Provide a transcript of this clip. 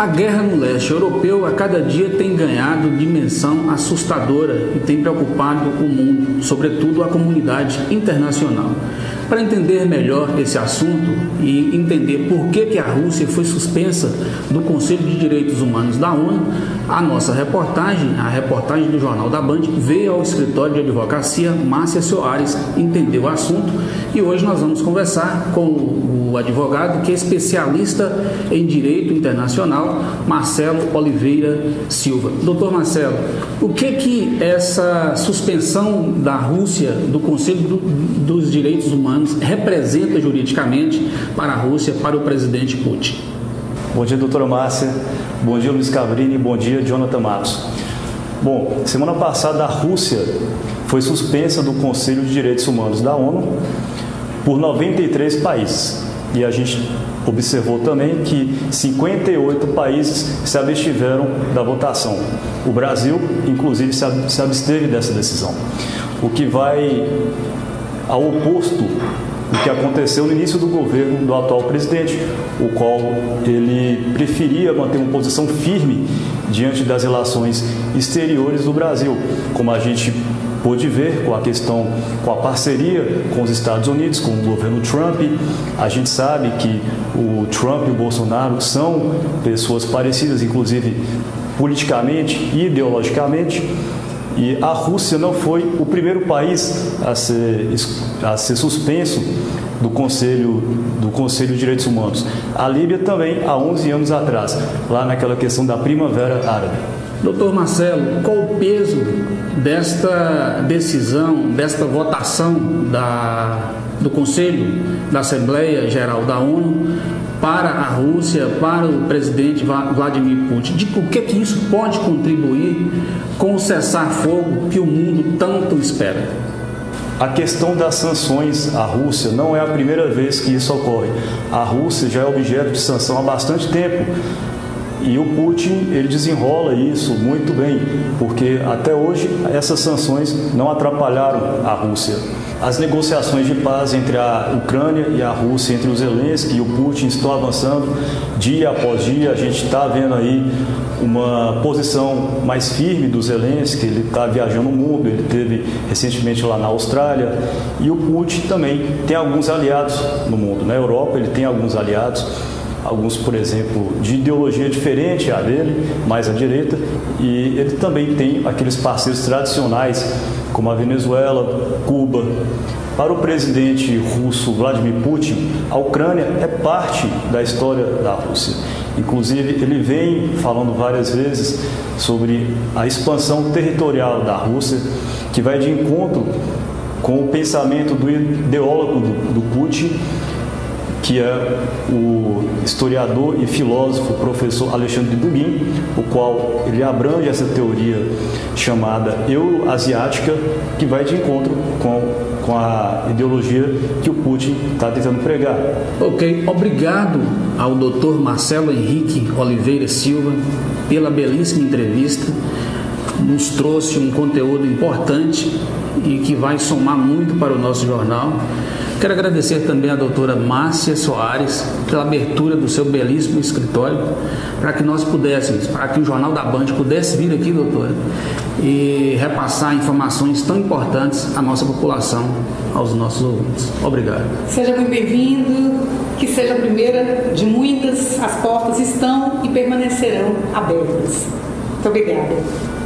A guerra no leste europeu a cada dia tem ganhado dimensão assustadora e tem preocupado o mundo, sobretudo a comunidade internacional. Para entender melhor esse assunto e entender por que, que a Rússia foi suspensa do Conselho de Direitos Humanos da ONU, a nossa reportagem, a reportagem do Jornal da Band, veio ao escritório de advocacia Márcia Soares, entendeu o assunto e hoje nós vamos conversar com o advogado que é especialista em direito internacional, Marcelo Oliveira Silva. Doutor Marcelo, o que que essa suspensão da Rússia do Conselho do, dos Direitos Humanos representa juridicamente para a Rússia, para o presidente Putin? Bom dia, doutora Márcia. Bom dia, Luiz Cabrini. Bom dia, Jonathan Matos. Bom, semana passada a Rússia foi suspensa do Conselho de Direitos Humanos da ONU por 93 países. E a gente observou também que 58 países se abstiveram da votação. O Brasil, inclusive, se absteve dessa decisão. O que vai ao oposto do que aconteceu no início do governo do atual presidente, o qual ele preferia manter uma posição firme diante das relações exteriores do Brasil, como a gente pôde ver com a questão, com a parceria com os Estados Unidos, com o governo Trump. A gente sabe que o Trump e o Bolsonaro são pessoas parecidas, inclusive politicamente e ideologicamente. E a Rússia não foi o primeiro país a ser, a ser suspenso do Conselho, do Conselho de Direitos Humanos. A Líbia também, há 11 anos atrás, lá naquela questão da Primavera Árabe. Doutor Marcelo, qual o peso desta decisão, desta votação da, do Conselho da Assembleia Geral da ONU para a Rússia, para o presidente Vladimir Putin? De o que, que isso pode contribuir com o cessar-fogo que o mundo tanto espera? A questão das sanções à Rússia não é a primeira vez que isso ocorre. A Rússia já é objeto de sanção há bastante tempo. E o Putin ele desenrola isso muito bem, porque até hoje essas sanções não atrapalharam a Rússia. As negociações de paz entre a Ucrânia e a Rússia, entre os Zelensky e o Putin, estão avançando dia após dia. A gente está vendo aí uma posição mais firme do Zelensky, ele está viajando o mundo, ele teve recentemente lá na Austrália. E o Putin também tem alguns aliados no mundo. Na Europa ele tem alguns aliados alguns, por exemplo, de ideologia diferente à dele, mais à direita, e ele também tem aqueles parceiros tradicionais, como a Venezuela, Cuba. Para o presidente russo Vladimir Putin, a Ucrânia é parte da história da Rússia. Inclusive, ele vem falando várias vezes sobre a expansão territorial da Rússia, que vai de encontro com o pensamento do ideólogo do, do Putin que é o historiador e filósofo professor Alexandre Dugin, o qual ele abrange essa teoria chamada euroasiática, que vai de encontro com, com a ideologia que o Putin está tentando pregar. Ok, obrigado ao Dr. Marcelo Henrique Oliveira Silva pela belíssima entrevista. Nos trouxe um conteúdo importante e que vai somar muito para o nosso jornal. Quero agradecer também à doutora Márcia Soares pela abertura do seu belíssimo escritório, para que nós pudéssemos, para que o Jornal da Band pudesse vir aqui, doutora, e repassar informações tão importantes à nossa população, aos nossos ouvintes. Obrigado. Seja muito bem-vindo, que seja a primeira de muitas, as portas estão e permanecerão abertas. Muito obrigada.